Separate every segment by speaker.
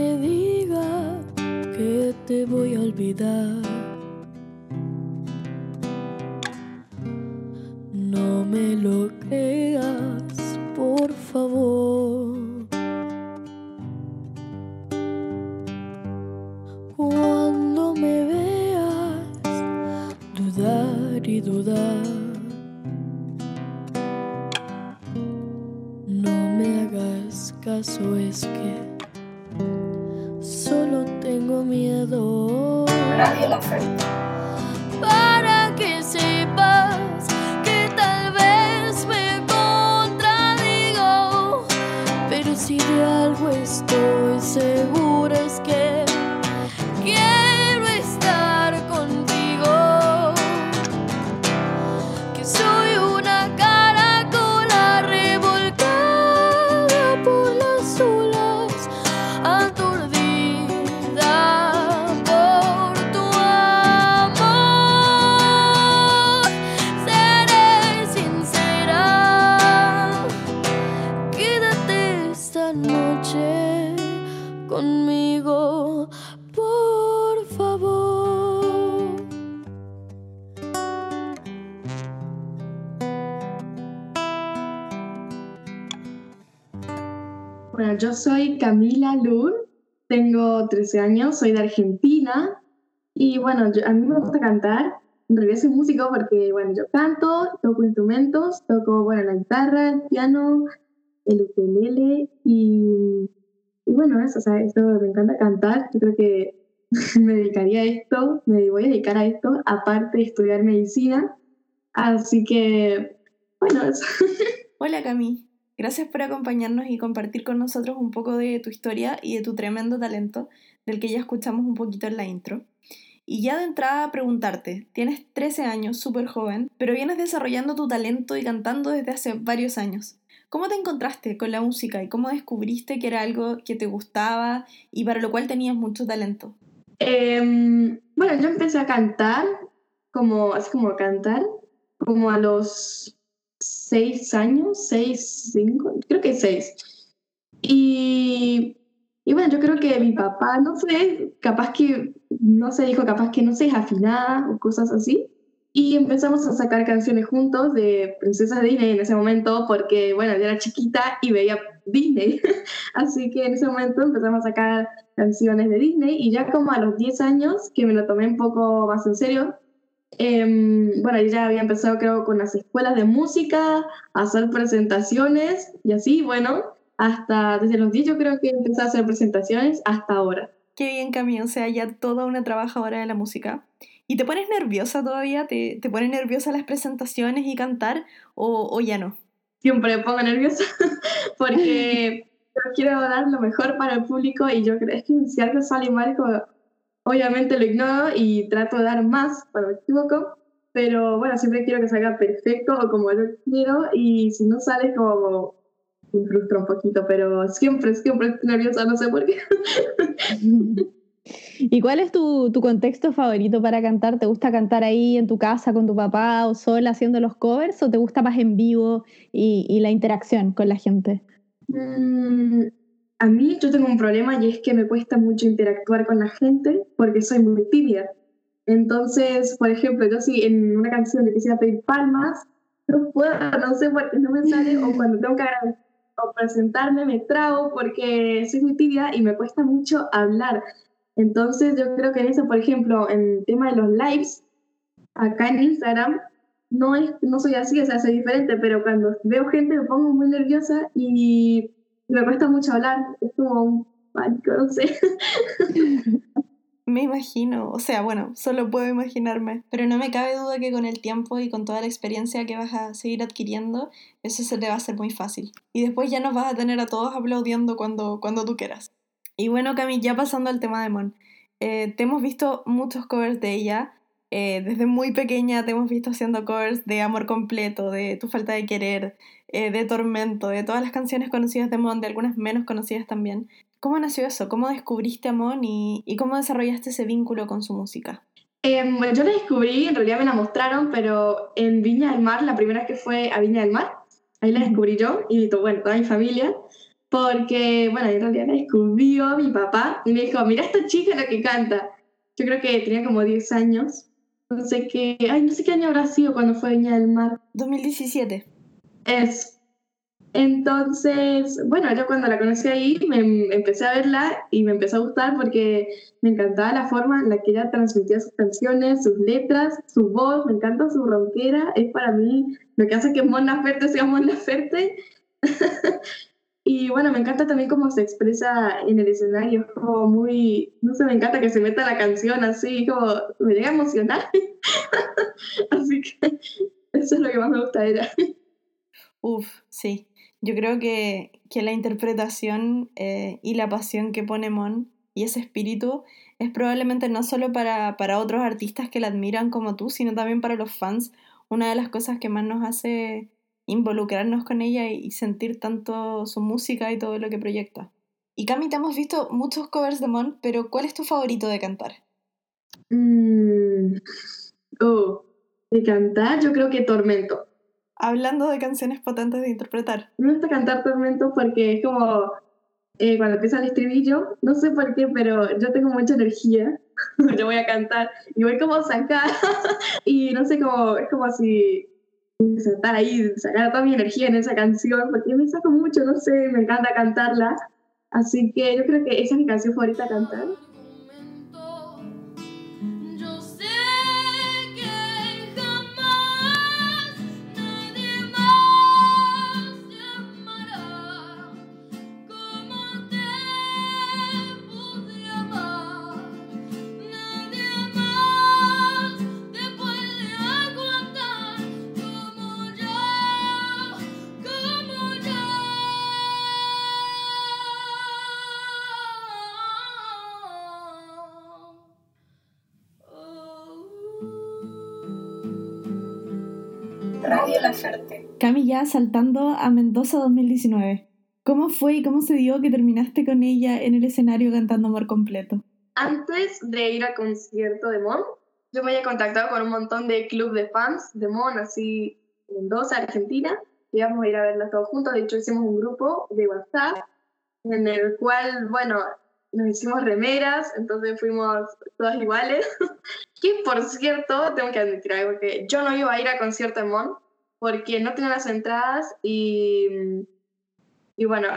Speaker 1: te diga que te voy a olvidar. No me lo creas, por favor. Cuando me veas dudar y dudar, no me hagas caso, es que miedo.
Speaker 2: Nadie la.
Speaker 1: Para que sepas que tal vez me contradigo, pero si de algo estoy segura
Speaker 3: yo soy Camila Lur, tengo 13 años, soy de Argentina y bueno, yo- a mí me gusta cantar. En realidad soy músico porque, bueno, yo canto, toco instrumentos, toco, bueno, la guitarra, el piano, el ukelele y, y bueno, eso, o sea, eso me encanta cantar. Yo creo que me dedicaría a esto, me voy a dedicar a esto, aparte de estudiar medicina. Así que, bueno, eso.
Speaker 4: Hola Cami, gracias por acompañarnos y compartir con nosotros un poco de tu historia y de tu tremendo talento, del que ya escuchamos un poquito en la intro. Y ya de entrada preguntarte, tienes 13 años, súper joven, pero vienes desarrollando tu talento y cantando desde hace varios años. ¿Cómo te encontraste con la música y cómo descubriste que era algo que te gustaba y para lo cual tenías mucho talento?
Speaker 3: Em, bueno, yo empecé a cantar, como, así como a cantar, como a los seis años, seis, cinco, creo que seis. Y, y bueno, yo creo que mi papá, no sé, capaz que, no sé, dijo capaz que no sé, es afinada o cosas así. Y empezamos a sacar canciones juntos de princesas Disney en ese momento, porque bueno, yo era chiquita y veía Disney. Así que en ese momento empezamos a sacar canciones de Disney y ya como a los 10 años, que me lo tomé un poco más en serio, em, bueno, yo ya había empezado creo con las escuelas de música, a hacer presentaciones y así, bueno, hasta desde los 10 yo creo que empecé a hacer presentaciones hasta ahora.
Speaker 4: Qué bien, Cami, o sea, ya toda una trabajadora de la música. ¿Y te pones nerviosa todavía? ¿Te, te ponen nerviosa las presentaciones y cantar o, o ya no?
Speaker 3: Siempre me pongo nerviosa porque yo quiero dar lo mejor para el público y yo creo es que si algo sale mal, como, obviamente lo ignoro y trato de dar más cuando me equivoco, pero bueno, siempre quiero que salga perfecto o como yo quiero y si no sale como me frustra un poquito, pero siempre, siempre estoy nerviosa, no sé por qué.
Speaker 5: ¿Y cuál es tu, tu contexto favorito para cantar? ¿Te gusta cantar ahí en tu casa con tu papá o sola haciendo los covers o te gusta más en vivo y, y la interacción con la gente?
Speaker 3: Mm, a mí yo tengo un problema y es que me cuesta mucho interactuar con la gente porque soy muy tímida. Entonces, por ejemplo, yo si en una canción le quisiera pedir palmas, no puedo, no sé no me sale, o cuando tengo que agradecer o presentarme me trago porque soy muy tímida y me cuesta mucho hablar. Entonces, yo creo que en eso, por ejemplo, en el tema de los lives, acá en Instagram, no, es, no soy así, o sea, soy diferente, pero cuando veo gente me pongo muy nerviosa y me cuesta mucho hablar. Es como un pánico, no sé.
Speaker 4: Me imagino, o sea, bueno, solo puedo imaginarme, pero no me cabe duda que con el tiempo y con toda la experiencia que vas a seguir adquiriendo, eso se te va a hacer muy fácil. Y después ya nos vas a tener a todos aplaudiendo cuando, cuando tú quieras. Y bueno, Cami, ya pasando al tema de Mon, eh, te hemos visto muchos covers de ella. Eh, desde muy pequeña te hemos visto haciendo covers de Amor Completo, de Tu Falta de Querer, eh, de Tormento, de todas las canciones conocidas de Mon, de algunas menos conocidas también. ¿Cómo nació eso? ¿Cómo descubriste a Mon y, y cómo desarrollaste ese vínculo con su música?
Speaker 3: Eh, bueno, yo la descubrí, en realidad me la mostraron, pero en Viña del Mar, la primera vez que fue a Viña del Mar, ahí la descubrí yo y bueno, toda mi familia. porque, bueno, en realidad la descubrió mi papá y me dijo, mira esta chica lo que canta. Yo creo que tenía como 10 años. No sé qué, ay, no sé qué año habrá sido cuando fue Viña del Mar.
Speaker 4: 2017.
Speaker 3: Es. Entonces, bueno, yo cuando la conocí ahí me empecé a verla y me empezó a gustar porque me encantaba la forma en la que ella transmitía sus canciones, sus letras, su voz, me encanta su ronquera, es para mí lo que hace que Mon Laferte sea Mon Laferte. y bueno, me encanta también cómo se expresa en el escenario, es como muy, no sé, me encanta que se meta la canción así, como me llega a emocionar. así que eso es lo que más me gusta ella.
Speaker 4: Uf, sí. Yo creo que, que la interpretación eh, y la pasión que pone Mon y ese espíritu es probablemente no solo para, para otros artistas que la admiran como tú, sino también para los fans, una de las cosas que más nos hace involucrarnos con ella y sentir tanto su música y todo lo que proyecta. Y Cami, te hemos visto muchos covers de Mon, pero ¿cuál es tu favorito de cantar?
Speaker 3: Mm, oh, de cantar yo creo que Tormento
Speaker 4: hablando de canciones potentes de interpretar.
Speaker 3: Me gusta cantar Tormento porque es como eh, cuando empieza el estribillo, no sé por qué, pero yo tengo mucha energía. yo voy a cantar y voy como y no sé cómo, es como si estar ahí, sacar toda mi energía en esa canción, porque me saco mucho, no sé, me encanta cantarla. Así que yo creo que esa es mi canción favorita a cantar.
Speaker 4: Cami ya saltando a Mendoza 2019. ¿Cómo fue y cómo se dio que terminaste con ella en el escenario cantando Amor Completo?
Speaker 3: Antes de ir al concierto de Mon, yo me había contactado con un montón de club de fans de Mon, así en Mendoza, Argentina. Íbamos a ir a verla todos juntos. De hecho, hicimos un grupo de WhatsApp en el cual, bueno, nos hicimos remeras, entonces fuimos todas iguales. que por cierto, tengo que admitir algo, que yo no iba a ir al concierto de Mon, porque no tenía las entradas y, y bueno,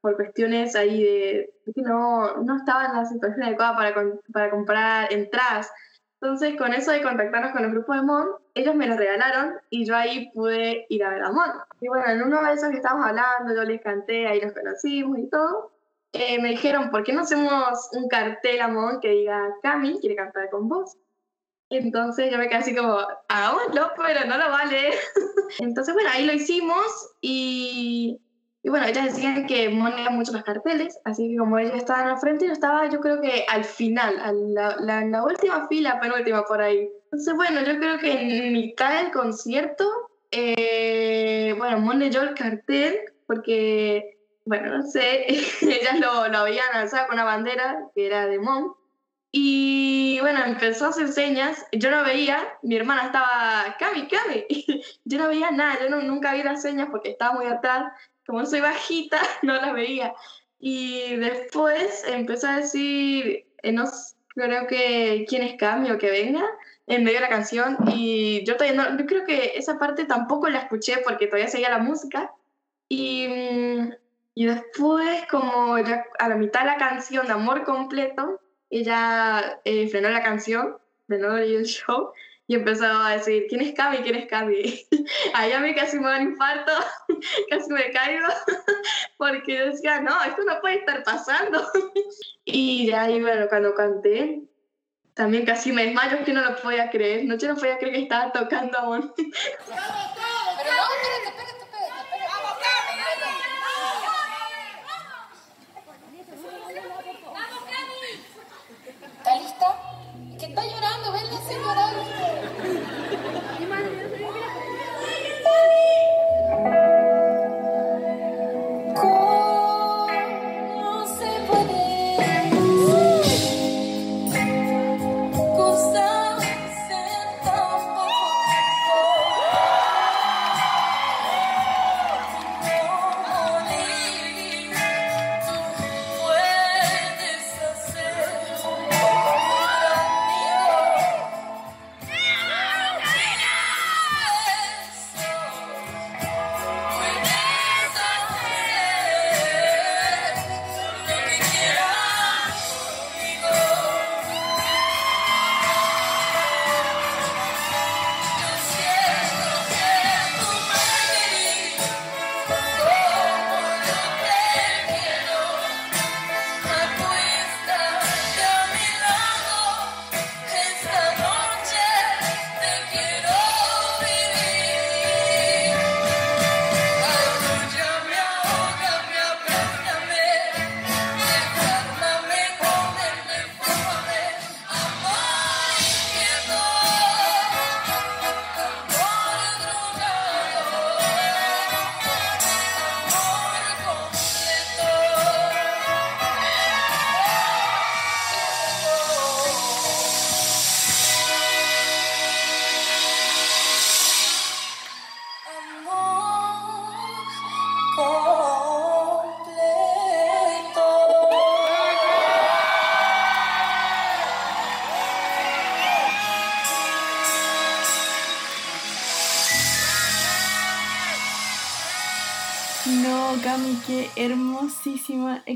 Speaker 3: por cuestiones ahí de, que no, no estaba en la situación adecuada para, para comprar entradas. Entonces, con eso de contactarnos con el grupo de Mon, ellos me las regalaron y yo ahí pude ir a ver a Mon. Y bueno, en uno de esos que estábamos hablando, yo les canté, ahí nos conocimos y todo. Eh, me dijeron, ¿por qué no hacemos un cartel a Mon que diga, Cami quiere cantar con vos? Entonces yo me quedé así como, hagámoslo, pero no lo vale. Entonces, bueno, ahí lo hicimos y, y bueno, ellas decían que monía mucho los carteles, así que como ellos estaban al frente, yo estaba yo creo que al final, a la, la, última fila, penúltima por ahí. Entonces, bueno, yo creo que en mitad del concierto, eh, bueno, Mon yo el cartel porque, bueno, no sé, ellas lo, lo habían alzado con una bandera que era de Mon. Y bueno, empezó a hacer señas, yo no veía, mi hermana estaba, Cami, Cami, yo no veía nada, yo no, nunca vi las señas porque estaba muy atrás, como soy bajita, no las veía. Y después empezó a decir, eh, no creo que quién es Cami o que venga, en medio de la canción, y yo todavía no, yo creo que esa parte tampoco la escuché porque todavía seguía la música. Y, y después, como ya a la mitad de la canción Amor Completo, ella eh, frenó la canción, frenó el show y empezó a decir, ¿quién es Cami? ¿quién es Cami? Ahí a mí casi me da un infarto, casi me caigo, porque decía, no, esto no puede estar pasando. y ya ahí, bueno, cuando canté, también casi me desmayo, que no lo podía creer, no, yo no podía creer que estaba tocando aún.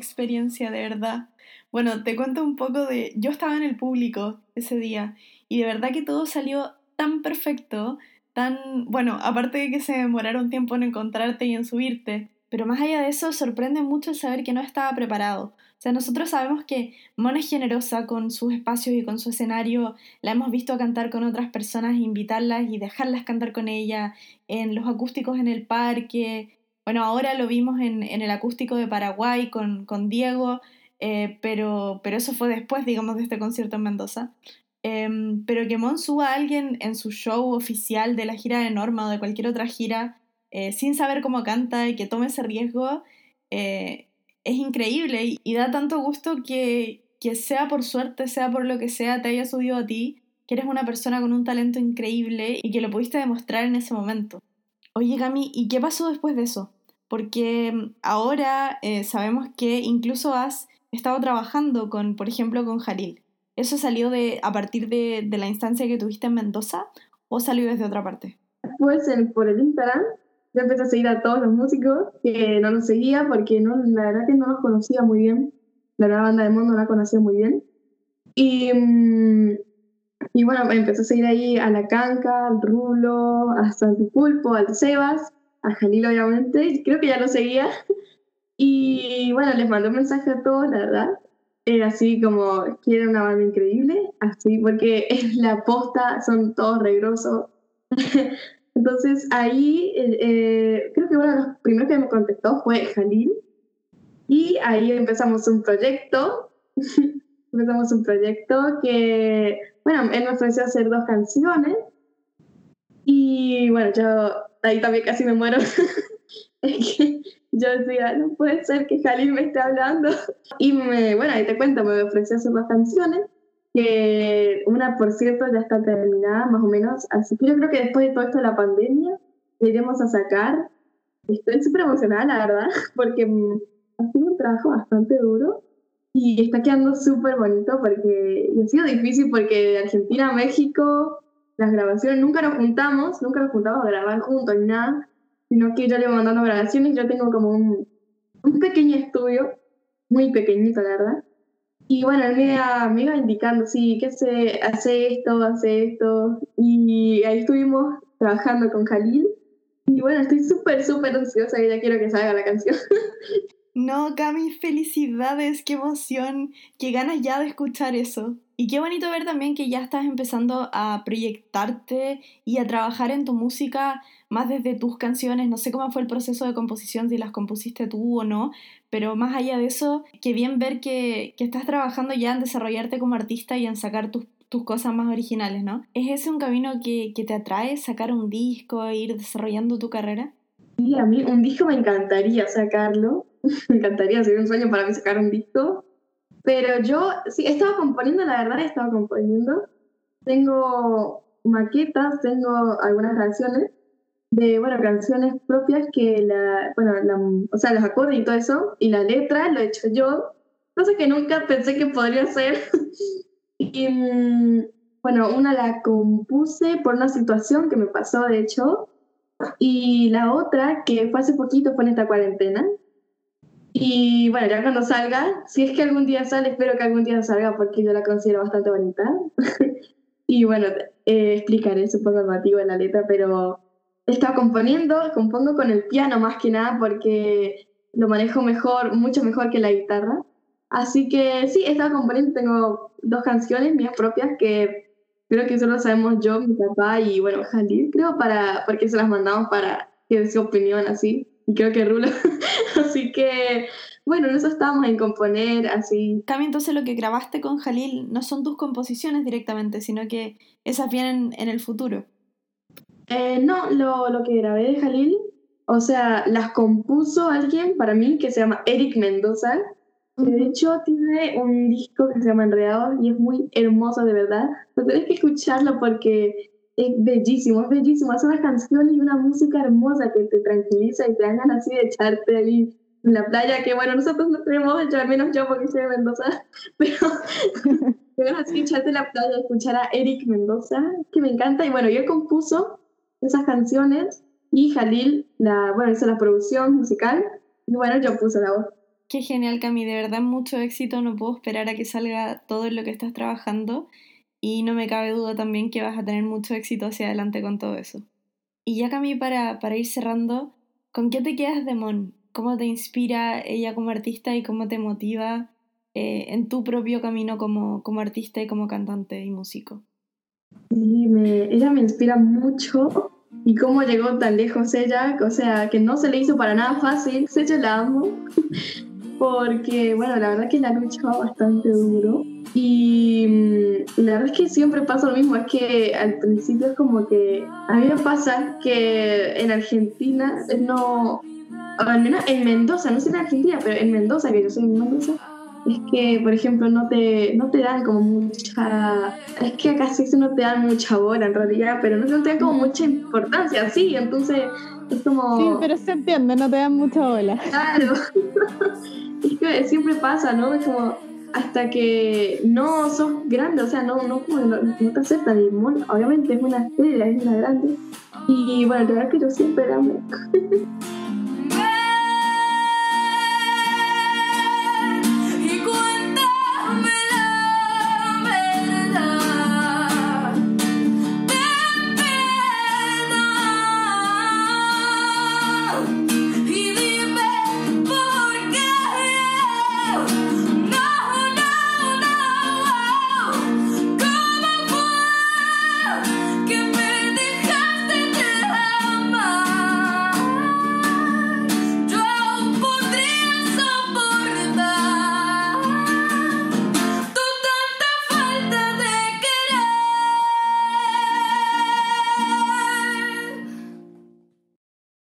Speaker 4: Experiencia, de verdad. Bueno, te cuento un poco de... Yo estaba en el público ese día y de verdad que todo salió tan perfecto, tan... Bueno, aparte de que se demoraron tiempo en encontrarte y en subirte, pero más allá de eso sorprende mucho saber que no estaba preparado. O sea, nosotros sabemos que Mona es generosa con sus espacios y con su escenario. La hemos visto cantar con otras personas, invitarlas y dejarlas cantar con ella en los acústicos en el parque. Bueno, ahora lo vimos en, el acústico de Paraguay con, Diego, eh, pero, pero eso fue después, digamos, de este concierto en Mendoza. Em, pero que Mon suba a alguien en su show oficial de la gira de Norma o de cualquier otra gira eh, sin saber cómo canta y que tome ese riesgo, eh, es increíble y, da tanto gusto que, que sea por suerte, sea por lo que sea, te haya subido a ti, que eres una persona con un talento increíble y que lo pudiste demostrar en ese momento. Oye, Gami, ¿y qué pasó después de eso? Porque mm, ahora eh, sabemos que incluso has estado trabajando con, por ejemplo, con Jalil. ¿Eso salió de, a partir de, de la instancia que tuviste en Mendoza o salió desde otra parte?
Speaker 3: Pues por el Instagram yo empecé a seguir a todos los músicos que no nos seguía porque no, la verdad que no los conocía muy bien. La nueva banda de mundo no la conocía muy bien. Y, mm, y bueno, empecé a seguir ahí a La Canca, al Rulo, a Pulpo, al Sebas, a Jalil obviamente, creo que ya lo seguía. Y bueno, les mandé un mensaje a todos, la verdad. Era así como, quieren una banda increíble, así, porque es la posta, son todos regrosos. Entonces ahí eh, eh, creo que uno de los primeros que me contactó fue Jalil y ahí empezamos un proyecto, empezamos un proyecto que, bueno, él me ofreció hacer dos canciones y bueno, yo ahí también casi me muero. yo decía, no puede ser que Jalil me esté hablando. Y me, bueno, ahí te cuento, me ofreció hacer dos canciones que una, por cierto, ya está terminada más o menos, así que yo creo que después de todo esto de la pandemia, iremos a sacar. Estoy súper emocionada, la verdad, porque mm, ha sido un trabajo bastante duro y está quedando súper bonito porque ha sido difícil porque de Argentina a México las grabaciones nunca nos juntamos, nunca nos juntamos a grabar juntos ni nada, sino que yo le voy mandando grabaciones, yo tengo como un, un pequeño estudio, muy pequeñito, la verdad, y bueno, él me iba, indicando, sí, que se hace esto, hace esto. Y ahí estuvimos trabajando con Khalil. Y bueno, estoy súper, súper ansiosa y ya quiero que salga la canción.
Speaker 4: No, Cami, felicidades, qué emoción, qué ganas ya de escuchar eso. Y qué bonito ver también que ya estás empezando a proyectarte y a trabajar en tu música más desde tus canciones. No sé cómo fue el proceso de composición, si las compusiste tú o no, pero más allá de eso, qué bien ver que, que estás trabajando ya en desarrollarte como artista y en sacar tus, tus cosas más originales, ¿no? ¿Es ese un camino que, que te atrae, sacar un disco e ir desarrollando tu carrera?
Speaker 3: Sí, a mí un disco me encantaría sacarlo, me encantaría, sería un sueño para mí sacar un disco. Pero yo, sí, estaba componiendo, la verdad, estaba componiendo. Tengo maquetas, tengo algunas canciones, de, bueno, canciones propias que la, bueno, la, o sea, los acordes y todo eso, y la letra lo he hecho yo, cosa que nunca pensé que podría hacer. y, mm, bueno, una la compuse por una situación que me pasó, de hecho, y la otra, que fue hace poquito, fue en esta cuarentena. Y bueno, ya cuando salga, si es que algún día sale, espero que algún día salga porque yo la considero bastante bonita. y bueno, eh, explicaré, supongo, el motivo de la letra, pero he estado componiendo, compongo con el piano más que nada porque lo manejo mejor, mucho mejor que la guitarra. Así que sí, he estado componiendo, tengo dos canciones mías propias que Creo que eso lo sabemos yo, mi papá y bueno, Jalil, creo, para, porque se las mandamos para que dé su opinión así. Creo que Rulo. así que, bueno, en eso estábamos en componer así.
Speaker 4: Cami, entonces lo que grabaste con Jalil no son tus composiciones directamente, sino que esas vienen en el futuro.
Speaker 3: Eh, no, lo, lo que grabé de Jalil, o sea, las compuso alguien para mí que se llama Eric Mendoza, de hecho, tiene un disco que se llama Enredado y es muy hermoso, de verdad. Pero tenés que escucharlo porque es bellísimo, es bellísimo. Hace una canción y una música hermosa que te tranquiliza y te dan ganas así de echarte ahí en la playa. Que bueno, nosotros no tenemos, al menos yo porque soy de Mendoza, pero te así echarte en la playa, escuchar a Eric Mendoza, que me encanta. Y bueno, yo compuso esas canciones y Jalil, la, bueno, hizo la producción musical y bueno, yo puse la voz.
Speaker 4: Qué genial, Cami. De verdad, mucho éxito. No puedo esperar a que salga todo lo que estás trabajando. Y no me cabe duda también que vas a tener mucho éxito hacia adelante con todo eso. Y ya, Cami, para, para ir cerrando, ¿con qué te quedas de Mon? ¿Cómo te inspira ella como artista y cómo te motiva eh, en tu propio camino como, como artista y como cantante y músico?
Speaker 3: Sí, me, ella me inspira mucho y cómo llegó tan lejos ella, o sea, que no se le hizo para nada fácil, sé yo la amo, porque, bueno, la verdad que la luchado bastante duro y mm, la verdad es que siempre pasa lo mismo, es que al principio es como que a mí me pasa que en Argentina no, al menos en Mendoza, no sé en Argentina, pero en Mendoza, que yo soy en Mendoza, es que, por ejemplo, no te, no te dan como mucha... Es que acá sí no te dan mucha bola en realidad, pero no, te dan como mucha importancia, sí, entonces es como...
Speaker 5: Sí, pero se entiende, no te dan mucha bola.
Speaker 3: Claro. es que siempre pasa, ¿no? Es como hasta que no sos grande, o sea, no, no, no, no te aceptan. Y obviamente es una estrella, es una grande. Y bueno, la verdad que yo siempre amo.